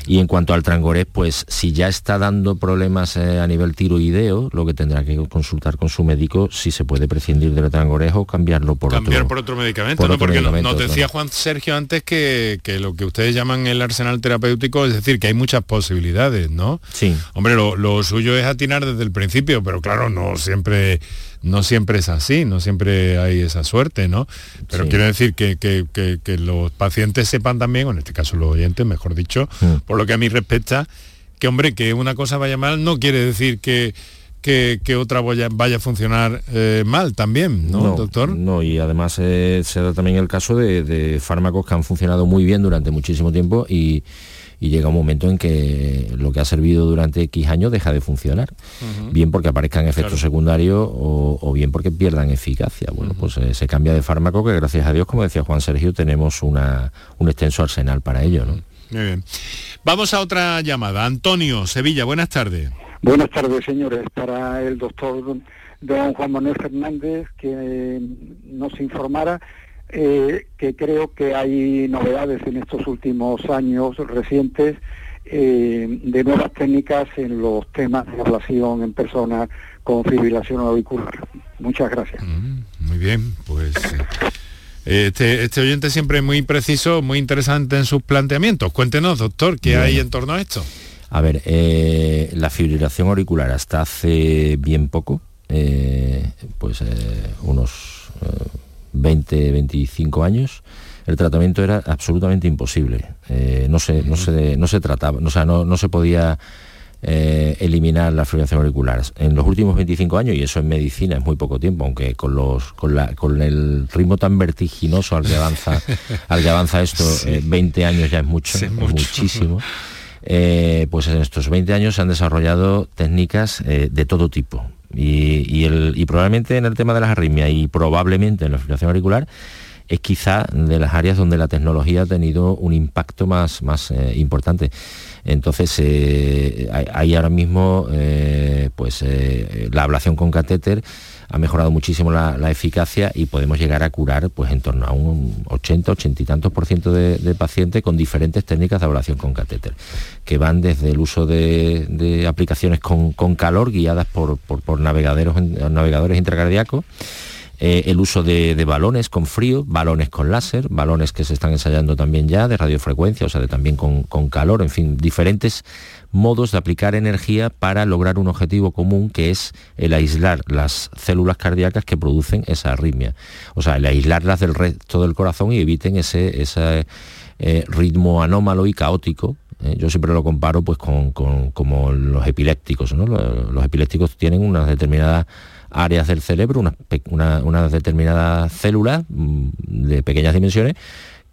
Y en cuanto al trangorex, pues si ya está dando problemas eh, a nivel tiroideo, lo que tendrá que consultar con su médico si se puede prescindir del trangorex o cambiarlo por Cambiar otro por otro medicamento, por ¿no? otro Porque medicamento, nos decía. Juan Sergio antes que, que lo que ustedes llaman el arsenal terapéutico, es decir, que hay muchas posibilidades, ¿no? Sí. Hombre, lo, lo suyo es atinar desde el principio, pero claro, no siempre, no siempre es así, no siempre hay esa suerte, ¿no? Pero Sí. quiero decir que, que- que- que los pacientes sepan también, o en este caso los oyentes, mejor dicho, Mm. por lo que a mí respecta, que hombre, que una cosa vaya mal no quiere decir que, que, que otra vaya, vaya a funcionar eh, mal también, ¿no, doctor? No, y además eh, se da también el caso de, de fármacos que han funcionado muy bien durante muchísimo tiempo y, y llega un momento en que lo que ha servido durante X años deja de funcionar. Bien porque aparezcan efectos Claro. secundarios o, o bien porque pierdan eficacia. Bueno, pues eh, se cambia de fármaco que gracias a Dios, como decía Juan Sergio, tenemos una, un extenso arsenal para ello. ¿no? Muy bien. Vamos a otra llamada. Antonio, Sevilla, buenas tardes. Buenas tardes, señores. Para el doctor don Juan Manuel Fernández, que eh, nos informara eh, que creo que hay novedades en estos últimos años recientes eh, de nuevas técnicas en los temas de ablación en personas con fibrilación auricular. Muchas gracias. Muy bien, pues eh, este, este oyente siempre es muy preciso, muy interesante en sus planteamientos. Cuéntenos, doctor, ¿qué hay en torno a esto? A ver, eh, la fibrilación auricular hasta hace bien poco, eh, pues eh, unos eh, 20, 25 años, el tratamiento era absolutamente imposible. Eh, no, se, no, se, no se trataba, o sea, no, no se podía eh, eliminar la fibrilación auricular. En los últimos 25 años, y eso en medicina es muy poco tiempo, aunque con, los, con, la- con el ritmo tan vertiginoso al que avanza, al que avanza esto, Sí. eh, 20 años ya es mucho, Sí, es mucho. muchísimo. eh, pues en estos 20 años se han desarrollado técnicas eh, de todo tipo. Y, probablemente en el tema de las arritmias y probablemente en la fibrilación auricular es quizá de las áreas donde la tecnología ha tenido un impacto más, más eh, importante. Entonces, hay, ahora mismo pues, la ablación con catéter ha mejorado muchísimo la, eficacia y podemos llegar a curar pues en torno a un 80, 80 y tantos por ciento de, pacientes con diferentes técnicas de ablación con catéter, que van desde el uso de, aplicaciones con, calor guiadas por, navegadores, intracardíacos, eh, el uso de, balones con frío, balones con láser, balones que se están ensayando también ya de radiofrecuencia, o sea, de también con calor, en fin, diferentes modos de aplicar energía para lograr un objetivo común que es el aislar las células cardíacas que producen esa arritmia. O sea, el aislarlas del resto del corazón y eviten ese, ese eh, ritmo anómalo y caótico ¿eh? yo siempre lo comparo pues con, como los epilépticos. Los, epilépticos tienen unas determinadas áreas del cerebro, unas, unas determinadas células mm, de pequeñas dimensiones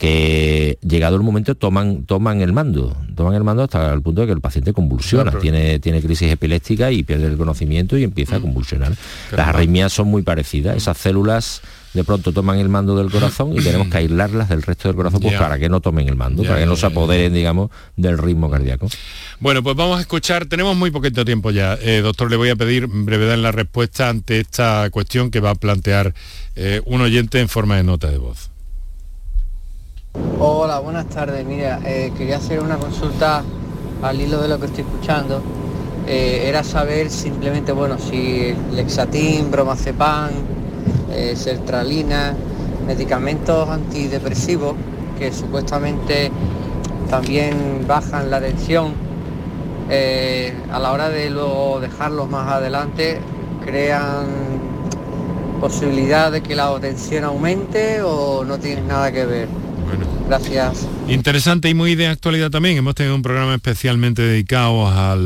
que llegado el momento toman, toman el mando, toman el mando hasta el punto de que el paciente convulsiona, tiene, tiene crisis epiléptica y pierde el conocimiento y empieza a mm. convulsionar. Las arritmias son muy parecidas, esas células de pronto toman el mando del corazón y tenemos que aislarlas del resto del corazón pues, para que no tomen el mando, para que no se apoderen, digamos, del ritmo cardíaco. Bueno, pues vamos a escuchar, tenemos muy poquito tiempo ya. Eh, doctor, le voy a pedir brevedad en la respuesta ante esta cuestión que va a plantear eh, un oyente en forma de nota de voz. Hola, buenas tardes. Mira, eh, quería hacer una consulta al hilo de lo que estoy escuchando. Eh, era saber simplemente, bueno, si Lexatin, bromazepam, eh, sertralina, medicamentos antidepresivos que supuestamente también bajan la tensión, a la hora de luego dejarlos más adelante, crean posibilidad de que la tensión aumente o no tienen nada que ver. Gracias. Interesante y muy de actualidad también. Hemos tenido un programa especialmente dedicado al,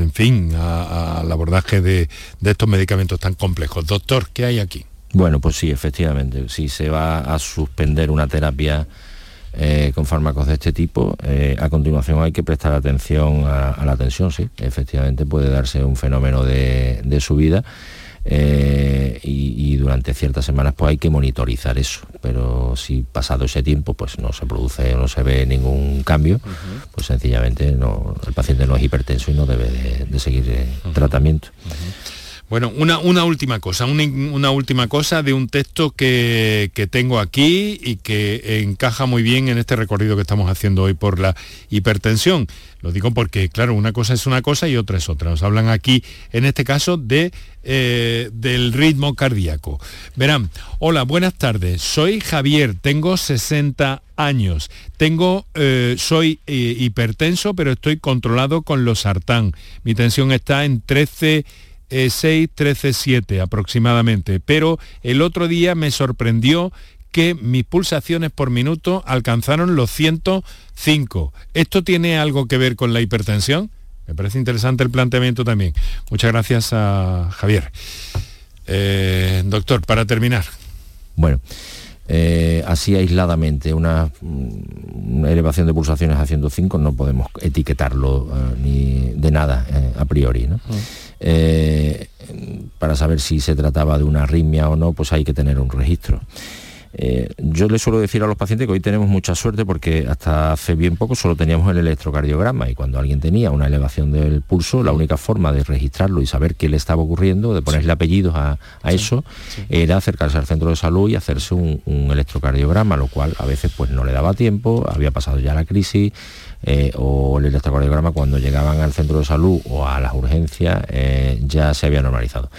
en fin, al abordaje de, estos medicamentos tan complejos. Doctor, ¿qué hay aquí? Bueno, pues sí, efectivamente. Si se va a suspender una terapia eh, con fármacos de este tipo, eh, a continuación hay que prestar atención a, la tensión, sí. Efectivamente puede darse un fenómeno de, de subida eh, y, durante ciertas semanas pues hay que monitorizar eso. Pero si pasado ese tiempo pues no se produce no se ve ningún cambio pues sencillamente no, el paciente no es hipertenso y no debe de, seguir eh, tratamiento bueno, una, una última cosa, una, última cosa de un texto que, que, tengo aquí y que encaja muy bien en este recorrido que estamos haciendo hoy por la hipertensión. Lo digo porque, claro, una cosa es una cosa y otra es otra. Nos hablan aquí, en este caso, de, eh, del ritmo cardíaco. Verán, hola, buenas tardes. Soy Javier, tengo 60 años. Tengo, eh, soy eh, hipertenso, pero estoy controlado con los sartán. Mi tensión está en 13 6, 13, 7 aproximadamente, pero el otro día me sorprendió que mis pulsaciones por minuto alcanzaron los 105. ¿Esto tiene algo que ver con la hipertensión? Me parece interesante el planteamiento también. Muchas gracias a Javier. Eh, doctor, para terminar. Bueno, eh, así aisladamente una, elevación de pulsaciones a 105 no podemos etiquetarlo eh, ni de nada a priori. ¿no? Mm. Eh, para saber si se trataba de una arritmia o no, pues hay que tener un registro. Eh, yo le suelo decir a los pacientes que hoy tenemos mucha suerte porque hasta hace bien poco solo teníamos el electrocardiograma y cuando alguien tenía una elevación del pulso, la única forma de registrarlo y saber qué le estaba ocurriendo, de ponerle apellidos a, eso, era acercarse al centro de salud y hacerse un, un, electrocardiograma, lo cual a veces pues no le daba tiempo, había pasado ya la crisis, eh, o el electrocardiograma cuando llegaban al centro de salud o a las urgencias eh, ya se había normalizado.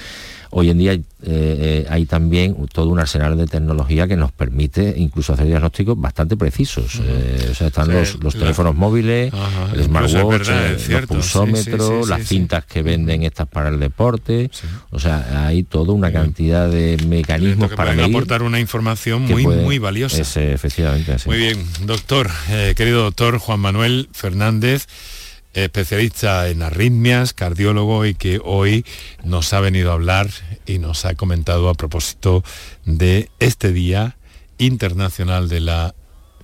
Hoy en día hay, eh, eh, también todo un arsenal de tecnología que nos permite incluso hacer diagnósticos bastante precisos. Eh, o sea, están los, teléfonos móviles, el smartwatch, los pulsómetros, las cintas que venden estas para el deporte. O sea, hay toda una cantidad de mecanismos para medir aportar una información muy, muy valiosa. efectivamente. Muy bien, doctor, querido doctor Juan Manuel Fernández especialista en arritmias, cardiólogo y que hoy nos ha venido a hablar y nos ha comentado a propósito de este Día Internacional de la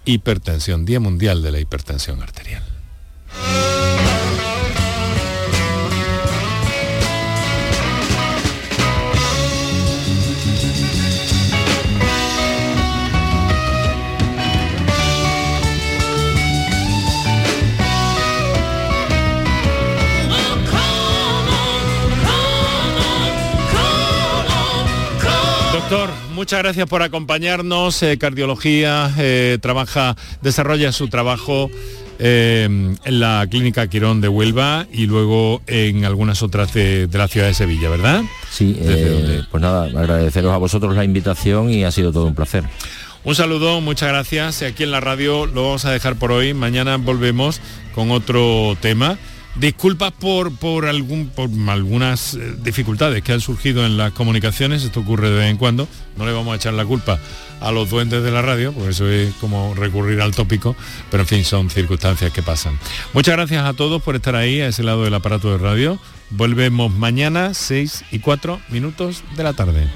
Hipertensión, Día Mundial de la Hipertensión Arterial. Doctor, muchas gracias por acompañarnos. Eh, cardiología, eh, trabaja, desarrolla su trabajo eh, en la Clínica Quirón de Huelva y luego en algunas otras de, de la ciudad de Sevilla, ¿verdad? Sí, pues nada, agradeceros a vosotros la invitación y ha sido todo un placer. Un saludo, muchas gracias. Aquí en la radio lo vamos a dejar por hoy. Mañana volvemos con otro tema. Disculpas por, por, algún, por algunas eh, dificultades que han surgido en las comunicaciones, esto ocurre de vez en cuando, no le vamos a echar la culpa a los duendes de la radio, porque eso es como recurrir al tópico, pero en fin, son circunstancias que pasan. Muchas gracias a todos por estar ahí, a ese lado del aparato de radio. Volvemos mañana, 6 y 4 minutos de la tarde.